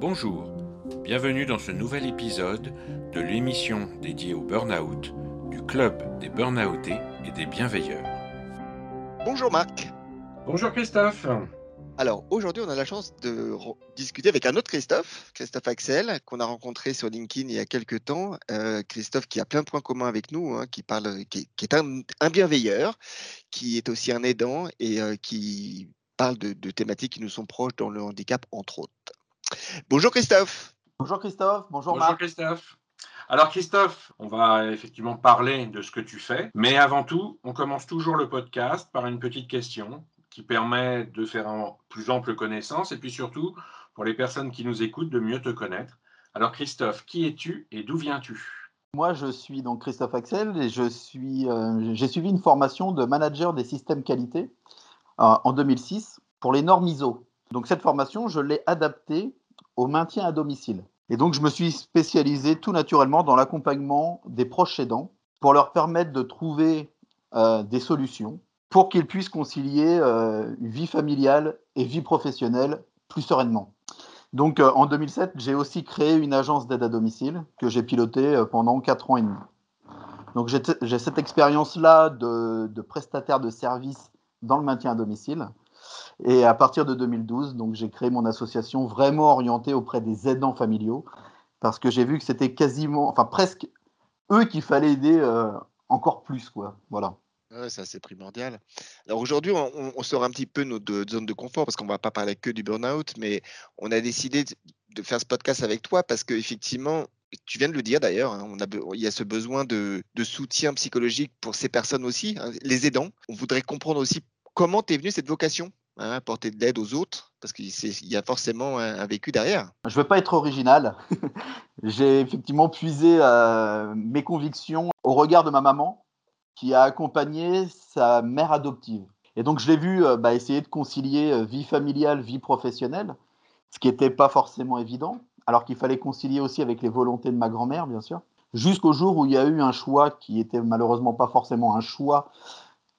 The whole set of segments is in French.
Bonjour, bienvenue dans ce nouvel épisode de l'émission dédiée au burn-out du Club des Burnoutés et des Bienveilleurs. Bonjour Marc. Bonjour Christophe. Alors aujourd'hui, on a la chance de discuter avec un autre Christophe, Christophe Axel, qu'on a rencontré sur LinkedIn il y a quelques temps. Euh, Christophe qui a plein de points communs avec nous, hein, qui parle, qui, est un, bienveilleur, qui est aussi un aidant et euh, qui parle de, de, thématiques qui nous sont proches dans le handicap, entre autres. Bonjour Christophe. Bonjour Christophe. Bonjour, Bonjour Christophe. Alors Christophe, on va effectivement parler de ce que tu fais, mais avant tout, on commence toujours le podcast par une petite question qui permet de faire en plus ample connaissance et puis surtout pour les personnes qui nous écoutent de mieux te connaître. Alors Christophe, qui es-tu et d'où viens-tu? Moi, je suis donc Christophe Axel et je suis, euh, j'ai suivi une formation de manager des systèmes qualité euh, en 2006 pour les normes ISO. Donc cette formation, je l'ai adaptée au maintien à domicile. Et donc je me suis spécialisé tout naturellement dans l'accompagnement des proches aidants pour leur permettre de trouver euh, des solutions pour qu'ils puissent concilier euh, vie familiale et vie professionnelle plus sereinement. Donc euh, en 2007, j'ai aussi créé une agence d'aide à domicile que j'ai pilotée pendant 4 ans et demi. Donc j'ai cette expérience-là de, de prestataire de services dans le maintien à domicile. Et à partir de 2012, donc j'ai créé mon association vraiment orientée auprès des aidants familiaux parce que j'ai vu que c'était quasiment, enfin presque eux qu'il fallait aider euh, encore plus, quoi. Voilà. Ça c'est primordial. Alors aujourd'hui, on, sort un petit peu notre zone de confort parce qu'on va pas parler que du burn-out, mais on a décidé de faire ce podcast avec toi parce qu'effectivement, tu viens de le dire d'ailleurs, hein, il y a ce besoin de, soutien psychologique pour ces personnes aussi, hein, les aidants. On voudrait comprendre aussi comment t'es venu cette vocation Hein, apporter de l'aide aux autres, parce qu'il y a forcément un, vécu derrière. Je ne veux pas être original. J'ai effectivement puisé euh, mes convictions au regard de ma maman, qui a accompagné sa mère adoptive. Et donc, je l'ai vu euh, bah, essayer de concilier euh, vie familiale, vie professionnelle, ce qui n'était pas forcément évident, alors qu'il fallait concilier aussi avec les volontés de ma grand-mère, bien sûr, jusqu'au jour où il y a eu un choix qui était malheureusement pas forcément un choix,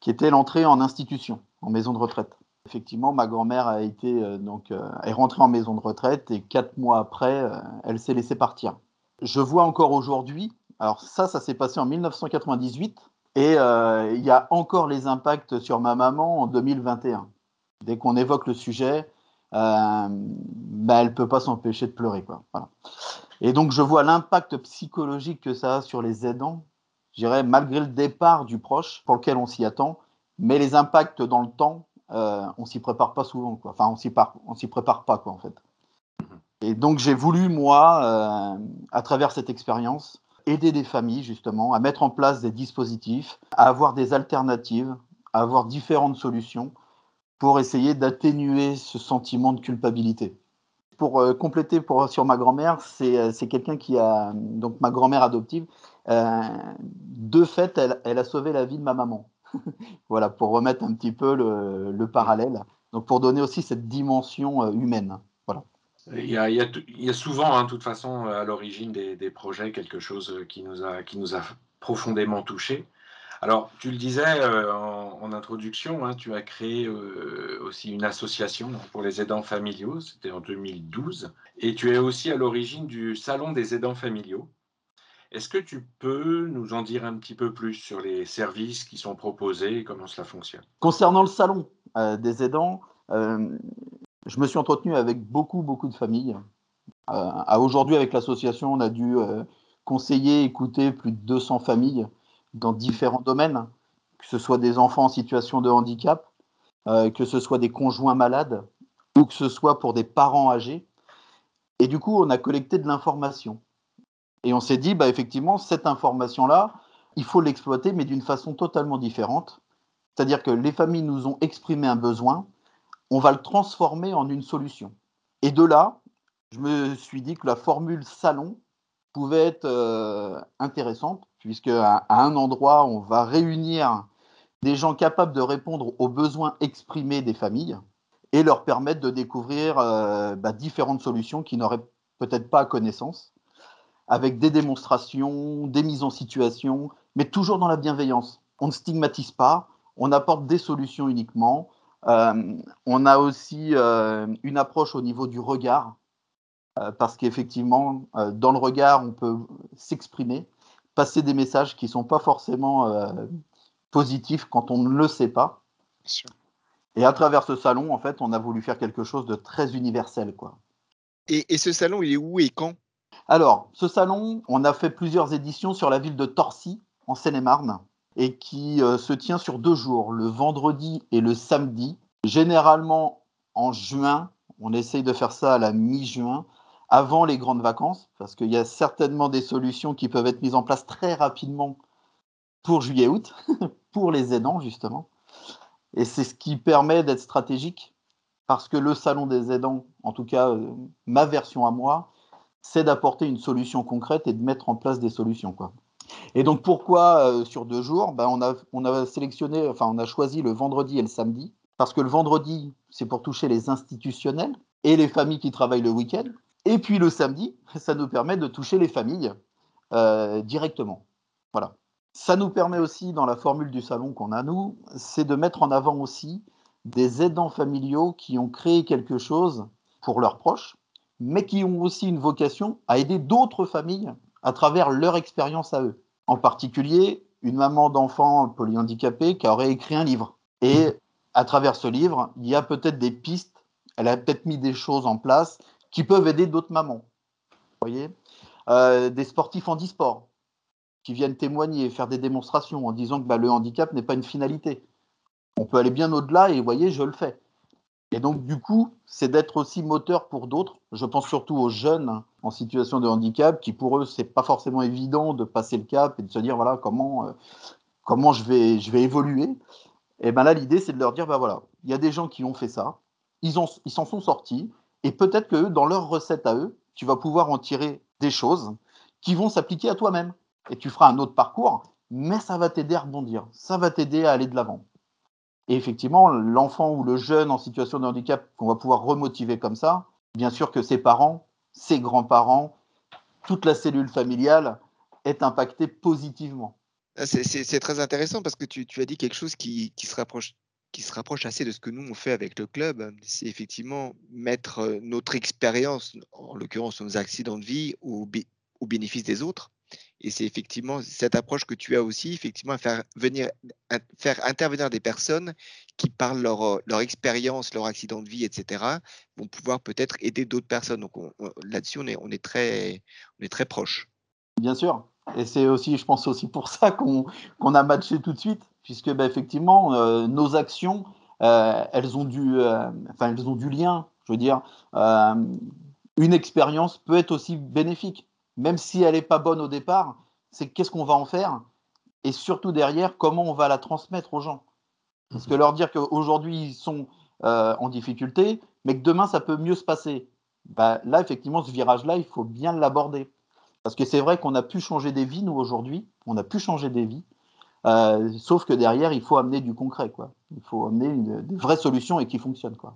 qui était l'entrée en institution, en maison de retraite. Effectivement, ma grand-mère a été euh, donc euh, est rentrée en maison de retraite et quatre mois après, euh, elle s'est laissée partir. Je vois encore aujourd'hui. Alors ça, ça s'est passé en 1998 et il y a encore les impacts sur ma maman en 2021. Dès qu'on évoque le sujet, bah, elle ne peut pas s'empêcher de pleurer. Quoi. Et donc, je vois l'impact psychologique que ça a sur les aidants, je dirais, malgré le départ du proche, pour lequel on s'y attend, mais les impacts dans le temps euh, on s'y prépare pas souvent, quoi. Enfin, on s'y on s'y prépare pas, quoi, en fait. Et donc, j'ai voulu, moi, euh, à travers cette expérience, aider des familles, justement, à mettre en place des dispositifs, à avoir des alternatives, à avoir différentes solutions pour essayer d'atténuer ce sentiment de culpabilité. Pour euh, compléter pour, sur ma grand-mère, c'est quelqu'un qui a, donc ma grand-mère adoptive, de fait, elle, a sauvé la vie de ma maman. voilà, pour remettre un petit peu le, parallèle. Donc, pour donner aussi cette dimension euh, humaine. Voilà. Il y, a, souvent, hein, de toute façon, à l'origine des, projets, quelque chose qui nous a, profondément touchés. Alors, tu le disais euh, en, introduction, hein, tu as créé euh, aussi une association pour les aidants familiaux, c'était en 2012, et tu es aussi à l'origine du Salon des aidants familiaux, est-ce que tu peux nous en dire un petit peu plus sur les services qui sont proposés et comment cela fonctionne? Concernant le salon euh, des aidants, euh, je me suis entretenu avec beaucoup, beaucoup de familles. Euh, à aujourd'hui, avec l'association, on a dû conseiller, écouter plus de 200 familles dans différents domaines, que ce soit des enfants en situation de handicap, que ce soit des conjoints malades ou que ce soit pour des parents âgés. Et du coup, on a collecté de l'information. Et on s'est dit, bah, effectivement, cette information-là, il faut l'exploiter, mais d'une façon totalement différente. C'est-à-dire que les familles nous ont exprimé un besoin, on va le transformer en une solution. Et de là, je me suis dit que la formule salon pouvait être euh, intéressante, puisque à, un endroit, on va réunir des gens capables de répondre aux besoins exprimés des familles et leur permettre de découvrir euh, bah, différentes solutions qui n'auraient peut-être pas connaissance avec des démonstrations, des mises en situation, mais toujours dans la bienveillance. On ne stigmatise pas, on apporte des solutions uniquement, on a aussi une approche au niveau du regard, parce qu'effectivement, dans le regard, on peut s'exprimer, passer des messages qui ne sont pas forcément positifs quand on ne le sait pas. Et à travers ce salon, en fait, on a voulu faire quelque chose de très universel, quoi. Et, ce salon, il est où et quand? Alors, ce salon, on a fait plusieurs éditions sur la ville de Torcy, en Seine-et-Marne, et qui euh, se tient sur deux jours, le vendredi et le samedi. Généralement en juin, on essaye de faire ça à la mi-juin, avant les grandes vacances, parce qu'il y a certainement des solutions qui peuvent être mises en place très rapidement pour juillet-août, pour les aidants, justement. Et c'est ce qui permet d'être stratégique, parce que le salon des aidants, en tout cas euh, ma version à moi, c'est d'apporter une solution concrète et de mettre en place des solutions. Quoi. Et donc pourquoi euh, sur deux jours? Ben, on, a, on a sélectionné, on a choisi le vendredi et le samedi, parce que le vendredi, c'est pour toucher les institutionnels et les familles qui travaillent le week-end. Et puis le samedi, ça nous permet de toucher les familles euh, directement. Voilà. Ça nous permet aussi, dans la formule du salon qu'on a nous, c'est de mettre en avant aussi des aidants familiaux qui ont créé quelque chose pour leurs proches, mais qui ont aussi une vocation à aider d'autres familles à travers leur expérience à eux. En particulier, une maman d'enfant polyhandicapé qui aurait écrit un livre. Et à travers ce livre, il y a peut-être des pistes, elle a peut-être mis des choses en place qui peuvent aider d'autres mamans. Vous voyez? Euh, Des sportifs en e-sport qui viennent témoigner, faire des démonstrations en disant que bah, le handicap n'est pas une finalité. On peut aller bien au-delà et voyez, je le fais. Et donc, du coup, c'est d'être aussi moteur pour d'autres. Je pense surtout aux jeunes en situation de handicap qui, pour eux, c'est pas forcément évident de passer le cap et de se dire, voilà, comment, euh, je, vais, évoluer. Et bien là, l'idée, c'est de leur dire, bah voilà, il y a des gens qui ont fait ça, ils s'en sont sortis, et peut-être que dans leur recette à eux, tu vas pouvoir en tirer des choses qui vont s'appliquer à toi-même et tu feras un autre parcours, mais ça va t'aider à rebondir, ça va t'aider à aller de l'avant. Et effectivement, l'enfant ou le jeune en situation de handicap qu'on va pouvoir remotiver comme ça, bien sûr que ses parents, ses grands-parents, toute la cellule familiale est impactée positivement. Ah, c'est très intéressant parce que tu, as dit quelque chose qui, se rapproche assez de ce que nous on fait avec le club, c'est effectivement mettre euh, notre expérience, en l'occurrence nos accidents de vie, au bénéfice des autres. Et c'est effectivement cette approche que tu as aussi, effectivement, à faire, venir, faire intervenir des personnes qui, parlent leur, leur expérience, leur accident de vie, etc., vont pouvoir peut-être aider d'autres personnes. Donc là-dessus, on est, on, est très, on est très proche. Bien sûr. Et c'est aussi, je pense aussi pour ça qu'on a matché tout de suite, puisque bah, effectivement, euh, nos actions, euh, elles, ont du, euh, enfin, elles ont du lien. Je veux dire, une expérience peut être aussi bénéfique même si elle n'est pas bonne au départ, c'est qu'est-ce qu'on va en faire et surtout derrière, comment on va la transmettre aux gens. Parce que mhm. leur dire qu'aujourd'hui, ils sont euh, en difficulté, mais que demain, ça peut mieux se passer. Bah, là, effectivement, ce virage-là, il faut bien l'aborder. Parce que c'est vrai qu'on a pu changer des vies, nous, aujourd'hui. On a pu changer des vies. Euh, sauf que derrière, il faut amener du concret. Quoi. Il faut amener des vraies solutions et qui fonctionnent. Quoi.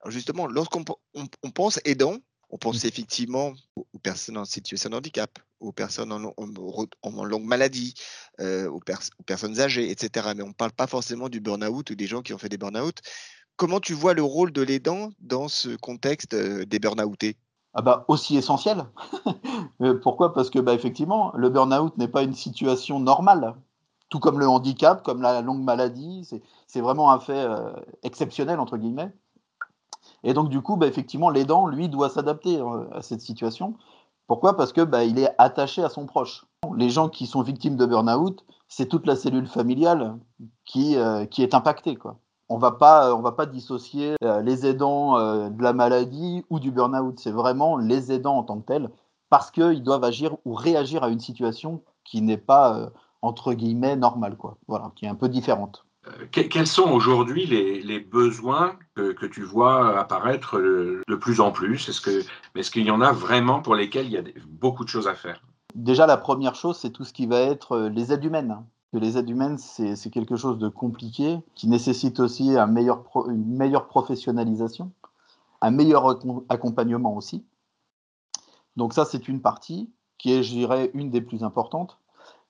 Alors justement, lorsqu'on on pense aidant, on pense mmh. effectivement aux personnes en situation de handicap, aux personnes en, longue maladie, euh, aux, personnes âgées, etc. Mais on ne parle pas forcément du burn-out ou des gens qui ont fait des burn-out. Comment tu vois le rôle de l'aidant dans ce contexte euh, des burn-outés? Ah bah, aussi essentiel. Euh, pourquoi? Parce que bah, effectivement, le burn-out n'est pas une situation normale. Tout comme le handicap, comme la longue maladie, c'est vraiment un fait exceptionnel, entre guillemets. Et donc, du coup, bah, effectivement, l'aidant, lui, doit s'adapter euh, à cette situation. Pourquoi? Parce que bah, il est attaché à son proche. Les gens qui sont victimes de burn-out, c'est toute la cellule familiale qui, euh, est impactée. On va pas, on va pas dissocier euh, les aidants de la maladie ou du burn-out. C'est vraiment les aidants en tant que tels, parce qu'ils doivent agir ou réagir à une situation qui n'est pas, entre guillemets, normale. Voilà, qui est un peu différente. Euh, quels sont aujourd'hui les, besoins que, tu vois apparaître de plus en plus? Est-ce que, est-ce qu'il y en a vraiment pour lesquels il y a beaucoup de choses à faire? Déjà, la première chose, c'est tout ce qui va être euh, les aides humaines. les aides humaines, c'est, quelque chose de compliqué, qui nécessite aussi une meilleure professionnalisation, un meilleur accompagnement aussi. Donc ça, c'est une partie qui est, je dirais, une des plus importantes.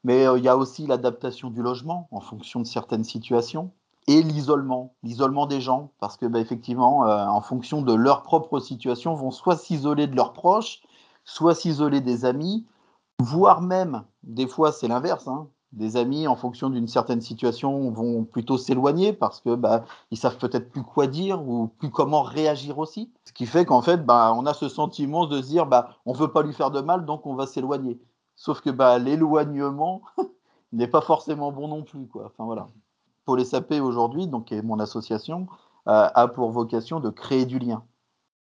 Mais euh, il y a aussi l'adaptation du logement en fonction de certaines situations. et l'isolement, l'isolement des gens, parce que bah, effectivement, euh, en fonction de leur propre situation, vont soit s'isoler de leurs proches, soit s'isoler des amis, voire même, des fois c'est l'inverse, hein, des amis en fonction d'une certaine situation vont plutôt s'éloigner parce que bah, ils savent peut-être plus quoi dire ou plus comment réagir aussi. Ce qui fait qu'en fait, bah, on a ce sentiment de se dire, bah, on veut pas lui faire de mal, donc on va s'éloigner. Sauf que bah, l'éloignement n'est pas forcément bon non plus, quoi. Enfin voilà. SAP aujourd'hui, donc est mon association, euh, a pour vocation de créer du lien.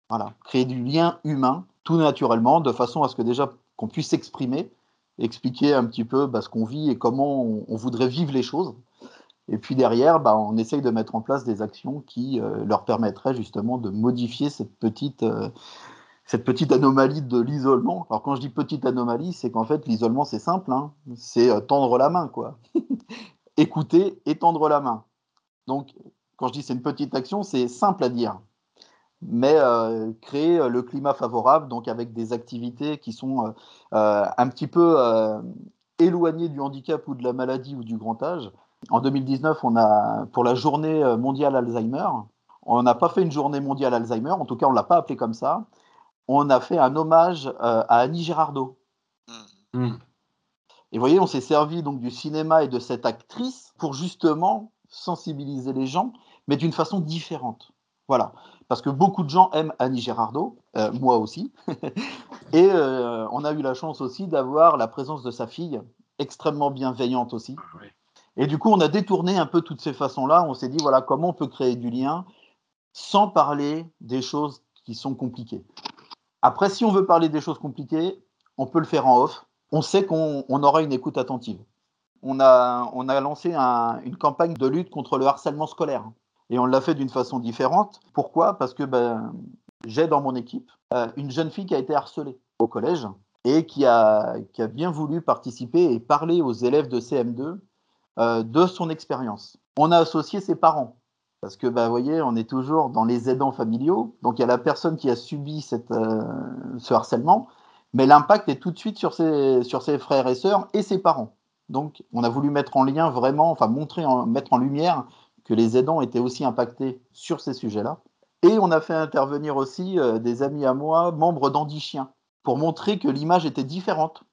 Voilà, créer du lien humain, tout naturellement, de façon à ce que déjà qu'on puisse s'exprimer, expliquer un petit peu bah, ce qu'on vit et comment on, voudrait vivre les choses. Et puis derrière, bah, on essaye de mettre en place des actions qui euh, leur permettraient justement de modifier cette petite, euh, cette petite anomalie de l'isolement. Alors quand je dis petite anomalie, c'est qu'en fait l'isolement c'est simple, hein. c'est tendre la main quoi. écouter et tendre la main. Donc, quand je dis c'est une petite action, c'est simple à dire. Mais euh, créer euh, le climat favorable, donc avec des activités qui sont euh, un petit peu éloignées du handicap ou de la maladie ou du grand âge. En 2019, on a, pour la journée mondiale Alzheimer, on n'a pas fait une journée mondiale Alzheimer, en tout cas on l'a pas appelé comme ça. On a fait un hommage à Annie Girardot. Mmh. Et vous voyez, on s'est servi donc du cinéma et de cette actrice pour justement sensibiliser les gens, mais d'une façon différente. Voilà. Parce que beaucoup de gens aiment Annie Girardot, euh, moi aussi. et euh, on a eu la chance aussi d'avoir la présence de sa fille, extrêmement bienveillante aussi. Et du coup, on a détourné un peu toutes ces façons-là. On s'est dit, voilà, comment on peut créer du lien sans parler des choses qui sont compliquées. Après, si on veut parler des choses compliquées, on peut le faire en off on sait qu'on aura une écoute attentive. On a, on a lancé une campagne de lutte contre le harcèlement scolaire. Et on l'a fait d'une façon différente. Pourquoi? Parce que ben, j'ai dans mon équipe euh, une jeune fille qui a été harcelée au collège et qui a, qui a bien voulu participer et parler aux élèves de CM2 euh, de son expérience. On a associé ses parents. Parce que, vous voyez, on est toujours dans les aidants familiaux. Donc, il y a la personne qui a subi cette, euh, ce harcèlement, mais l'impact est tout de suite sur ses, sur ses frères et sœurs et ses parents. Donc, on a voulu mettre en lien vraiment, enfin montrer, mettre en lumière que les aidants étaient aussi impactés sur ces sujets-là. Et on a fait intervenir aussi euh, des amis à moi, membres d'Andichien, pour montrer que l'image était différente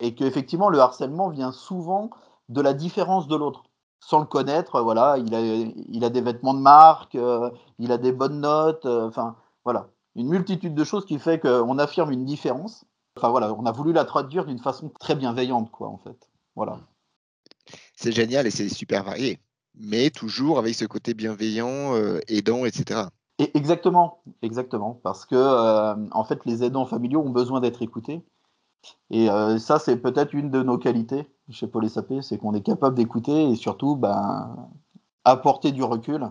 et qu'effectivement le harcèlement vient souvent de la différence de l'autre. Sans le connaître, voilà, il a, il a des vêtements de marque, euh, il a des bonnes notes, euh, enfin voilà, une multitude de choses qui fait qu'on affirme une différence Enfin voilà, on a voulu la traduire d'une façon très bienveillante, quoi, en fait. Voilà. C'est génial et c'est super varié, mais toujours avec ce côté bienveillant, euh, aidant, etc. Et exactement, exactement, parce que euh, en fait, les aidants familiaux ont besoin d'être écoutés. Et euh, ça, c'est peut-être une de nos qualités chez Paul SAP, c'est qu'on est capable d'écouter et surtout ben, apporter du recul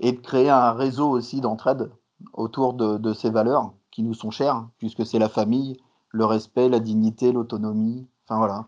et de créer un réseau aussi d'entraide autour de, de, ces valeurs qui nous sont chères, puisque c'est la famille, le respect, la dignité, l'autonomie, enfin voilà,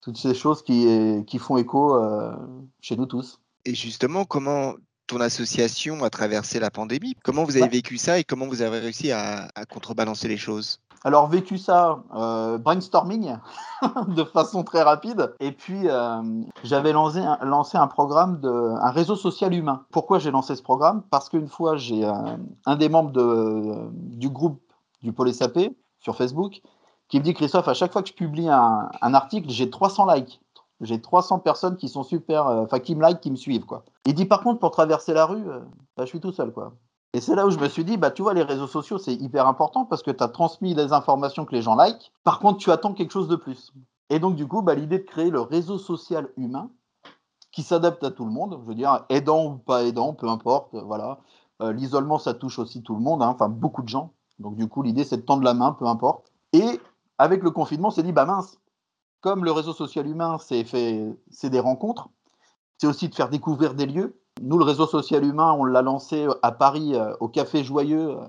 toutes ces choses qui, qui font écho euh, chez nous tous. Et justement, comment ton association a traversé la pandémie? Comment vous avez vécu ça et comment vous avez réussi à, contrebalancer les choses? Alors vécu ça, euh, brainstorming de façon très rapide. Et puis euh, j'avais lancé un, programme de un réseau social humain. Pourquoi j'ai lancé ce programme? Parce qu'une fois j'ai un des membres de, du groupe du Pôle sur Facebook qui me dit Christophe, à chaque fois que je publie un, article, j'ai 300 likes. J'ai 300 personnes qui sont super, euh, enfin qui me like, qui me suivent quoi. Il dit par contre pour traverser la rue, euh, bah, je suis tout seul quoi. Et c'est là où je me suis dit, bah tu vois, les réseaux sociaux c'est hyper important parce que tu as transmis les informations que les gens like. Par contre, tu attends quelque chose de plus. Et donc du coup, bah, l'idée de créer le réseau social humain qui s'adapte à tout le monde, je veux dire, aidant ou pas aidant, peu importe, voilà. Euh, l'isolement, ça touche aussi tout le monde, hein, enfin beaucoup de gens. Donc du coup, l'idée, c'est de tendre la main, peu importe. Et avec le confinement, on s'est dit, bah mince, comme le réseau social humain, c'est des rencontres, c'est aussi de faire découvrir des lieux. Nous, le réseau social humain, on l'a lancé à Paris, euh, au Café Joyeux, euh,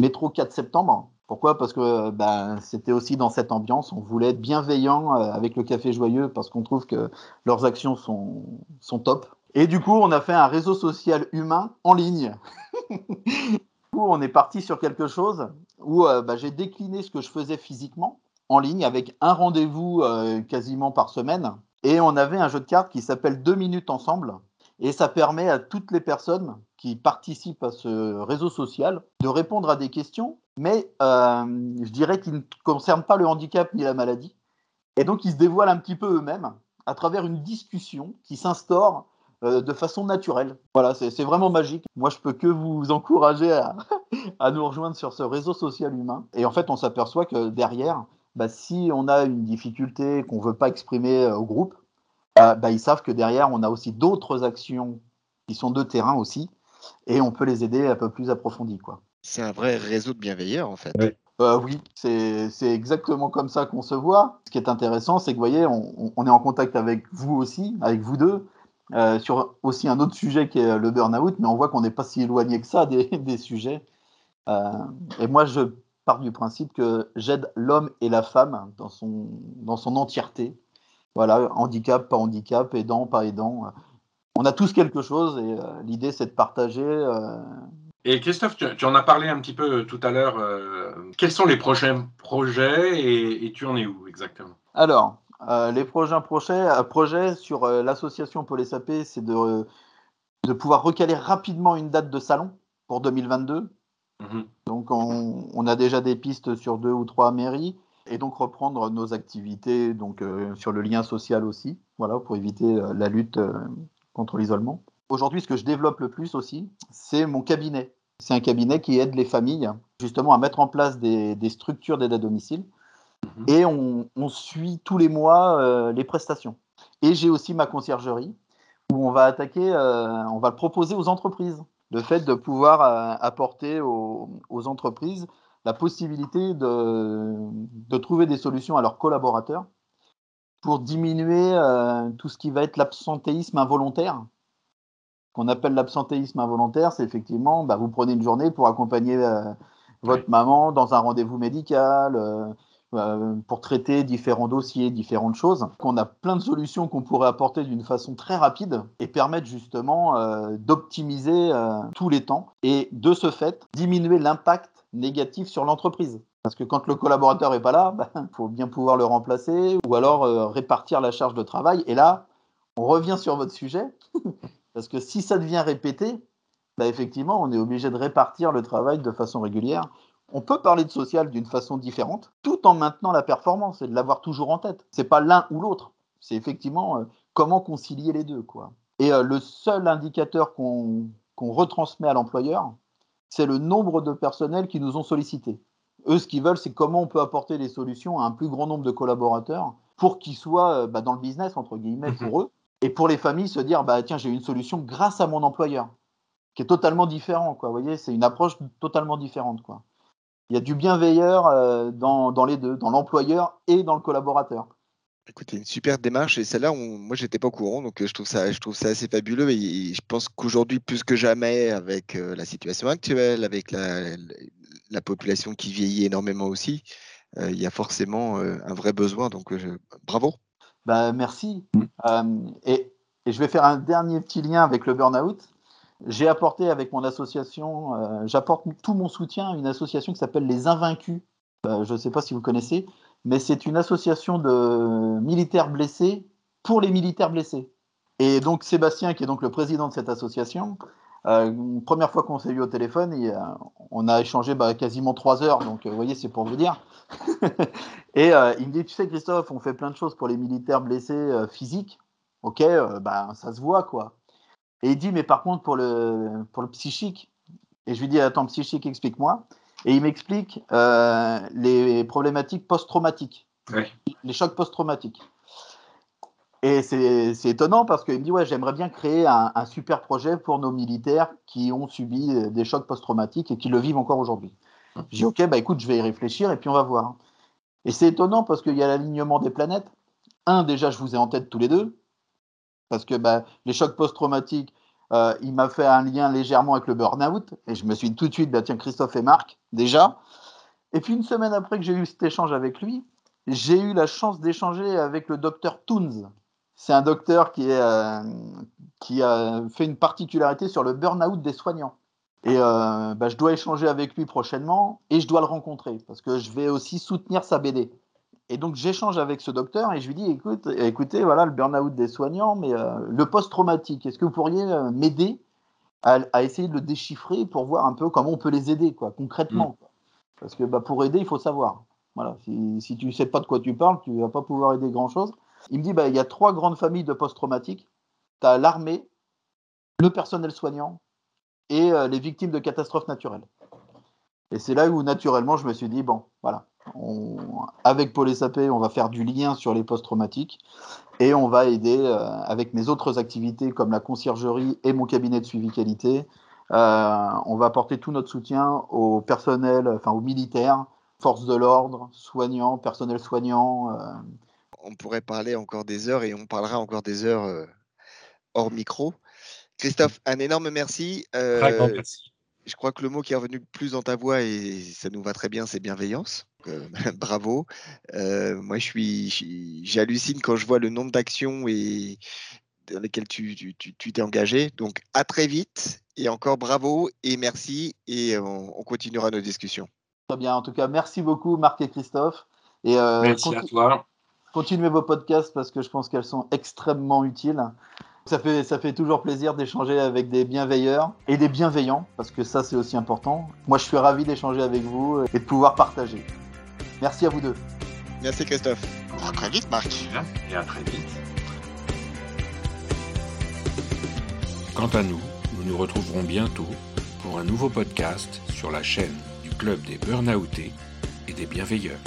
métro 4 septembre. Pourquoi? Parce que ben, c'était aussi dans cette ambiance. On voulait être bienveillant euh, avec le Café Joyeux parce qu'on trouve que leurs actions sont, sont top. Et du coup, on a fait un réseau social humain en ligne. on est parti sur quelque chose où euh, bah, j'ai décliné ce que je faisais physiquement en ligne avec un rendez-vous euh, quasiment par semaine. Et on avait un jeu de cartes qui s'appelle Deux minutes ensemble. Et ça permet à toutes les personnes qui participent à ce réseau social de répondre à des questions, mais euh, je dirais qu'ils ne concernent pas le handicap ni la maladie. Et donc, ils se dévoilent un petit peu eux-mêmes à travers une discussion qui s'instaure euh, de façon naturelle. Voilà, c'est vraiment magique. Moi, je peux que vous encourager à, nous rejoindre sur ce réseau social humain. Et en fait, on s'aperçoit que derrière, bah, si on a une difficulté qu'on ne veut pas exprimer euh, au groupe, bah, bah, ils savent que derrière, on a aussi d'autres actions qui sont de terrain aussi, et on peut les aider un peu plus approfondis. C'est un vrai réseau de bienveilleurs, en fait. Euh, oui, c'est exactement comme ça qu'on se voit. Ce qui est intéressant, c'est que vous voyez, on, on, est en contact avec vous aussi, avec vous deux, euh, sur aussi un autre sujet qui est le burn-out, mais on voit qu'on n'est pas si éloigné que ça des, des sujets. Euh, et moi, je pars du principe que j'aide l'homme et la femme dans son, dans son entièreté. Voilà, handicap, pas handicap, aidant, pas aidant. On a tous quelque chose et euh, l'idée, c'est de partager. Euh, et Christophe, tu, en as parlé un petit peu tout à l'heure. Euh, quels sont les prochains projets et, tu en es où exactement? Alors, les prochains projets, projets sur l'association SAP, c'est de, de pouvoir recaler rapidement une date de salon pour 2022. Mhm. Donc, on, on, a déjà des pistes sur deux ou trois mairies et donc reprendre nos activités donc, euh, sur le lien social aussi, voilà, pour éviter euh, la lutte euh, contre l'isolement. Aujourd'hui, ce que je développe le plus aussi, c'est mon cabinet. C'est un cabinet qui aide les familles justement à mettre en place des, des structures d'aide à domicile mhm. et on, on, suit tous les mois les prestations. Et j'ai aussi ma conciergerie où on va attaquer, on va le proposer aux entreprises. Le fait de pouvoir apporter aux, aux entreprises la possibilité de, de, trouver des solutions à leurs collaborateurs pour diminuer euh, tout ce qui va être l'absentéisme involontaire. Qu'on appelle l'absentéisme involontaire, c'est effectivement, bah, vous prenez une journée pour accompagner euh, votre maman dans un rendez-vous médical, euh, pour traiter différents dossiers, différentes choses. Qu'on a plein de solutions qu'on pourrait apporter d'une façon très rapide et permettre justement d'optimiser tous les temps et de ce fait diminuer l'impact négatif sur l'entreprise. Parce que quand le collaborateur n'est pas là, il ben, faut bien pouvoir le remplacer ou alors euh, répartir la charge de travail. Et là, on revient sur votre sujet. Parce que si ça devient répété, ben, effectivement, on est obligé de répartir le travail de façon régulière. On peut parler de social d'une façon différente, tout en maintenant la performance et de l'avoir toujours en tête. C'est pas l'un ou l'autre. C'est effectivement euh, comment concilier les deux. Quoi. Et euh, le seul indicateur qu'on retransmet à l'employeur, c'est le nombre de personnels qui nous ont sollicités. Eux, ce qu'ils veulent, c'est comment on peut apporter des solutions à un plus grand nombre de collaborateurs pour qu'ils soient euh, bah, dans le business, entre guillemets, pour mhm. eux, et pour les familles se dire, bah, tiens, j'ai une solution grâce à mon employeur, qui est totalement différent. Quoi. Vous voyez, c'est une approche totalement différente. Quoi. Il y a du bienveilleur euh, dans, dans les deux, dans l'employeur et dans le collaborateur. Écoutez, une super démarche et celle-là, moi, j'étais pas au courant, donc euh, je trouve ça, je trouve ça assez fabuleux. Et je pense qu'aujourd'hui, plus que jamais, avec euh, la situation actuelle, avec la, la, population qui vieillit énormément aussi, euh, il y a forcément un vrai besoin. Donc, bravo. Bah, merci. Mm. Et, et, je vais faire un dernier petit lien avec le burn-out. J'ai apporté avec mon association, j'apporte tout mon soutien à une association qui s'appelle Les Invaincus. je ne sais pas si vous connaissez mais c'est une association de militaires blessés pour les militaires blessés. Et donc Sébastien, qui est donc le président de cette association, euh, première fois qu'on s'est vu au téléphone, on a échangé bah, quasiment trois heures, donc euh, vous voyez, c'est pour vous dire. et euh, il me dit, tu sais Christophe, on fait plein de choses pour les militaires blessés euh, physiques. Ok, bah, ça se voit quoi. Et il dit, mais par contre pour le, pour le psychique, et je lui dis, attends, psychique, explique-moi. Et il m'explique euh, les problématiques post-traumatiques, les chocs post-traumatiques. Et c'est étonnant parce qu'il me dit Ouais, j'aimerais bien créer un, super projet pour nos militaires qui ont subi des chocs post-traumatiques et qui le vivent encore aujourd'hui. Je dis Ok, bah écoute, je vais y réfléchir et puis on va voir. Et c'est étonnant parce qu'il y a l'alignement des planètes. Un, déjà, je vous ai en tête tous les deux. Parce que bah, les chocs post-traumatiques, euh, il m'a fait un lien légèrement avec le burn-out et je me suis dit tout de suite, bah, tiens, Christophe et Marc, déjà. Et puis une semaine après que j'ai eu cet échange avec lui, j'ai eu la chance d'échanger avec le docteur Toons. C'est un docteur qui, est, euh, qui a fait une particularité sur le burn-out des soignants. Et euh, bah, je dois échanger avec lui prochainement et je dois le rencontrer parce que je vais aussi soutenir sa BD. Et donc j'échange avec ce docteur et je lui dis écoute, écoutez, voilà le burn-out des soignants, mais euh, le post-traumatique, est-ce que vous pourriez euh, m'aider à, essayer de le déchiffrer pour voir un peu comment on peut les aider quoi, concrètement mm. Parce que bah, pour aider, il faut savoir. Voilà, si, si tu ne sais pas de quoi tu parles, tu ne vas pas pouvoir aider grand-chose. Il me dit bah, il y a trois grandes familles de post-traumatiques. Tu as l'armée, le personnel soignant et euh, les victimes de catastrophes naturelles. Et c'est là où naturellement je me suis dit bon, voilà, avec Paul Sapé, on va faire du lien sur les post-traumatiques et on va aider euh, avec mes autres activités comme la conciergerie et mon cabinet de suivi qualité. Euh, on va apporter tout notre soutien au personnel, enfin aux militaires, forces de l'ordre, soignants, personnel soignant. Euh. On pourrait parler encore des heures et on parlera encore des heures hors micro. Christophe, un énorme merci. merci. Je crois que le mot qui est revenu le plus dans ta voix, et ça nous va très bien, c'est bienveillance. Euh, bravo. Euh, moi, je suis, j'hallucine quand je vois le nombre d'actions et dans lesquelles tu, tu, t'es engagé. Donc, à très vite et encore bravo et merci et on, continuera nos discussions. Très bien. En tout cas, merci beaucoup, Marc et Christophe. Et euh, merci à toi. Continuez vos podcasts parce que je pense qu'elles sont extrêmement utiles. Ça fait, ça fait toujours plaisir d'échanger avec des bienveilleurs et des bienveillants, parce que ça c'est aussi important. Moi je suis ravi d'échanger avec vous et de pouvoir partager. Merci à vous deux. Merci Christophe. À très vite Marc. Et à très vite. Quant à nous, nous nous retrouverons bientôt pour un nouveau podcast sur la chaîne du Club des Burnoutés et des Bienveilleurs.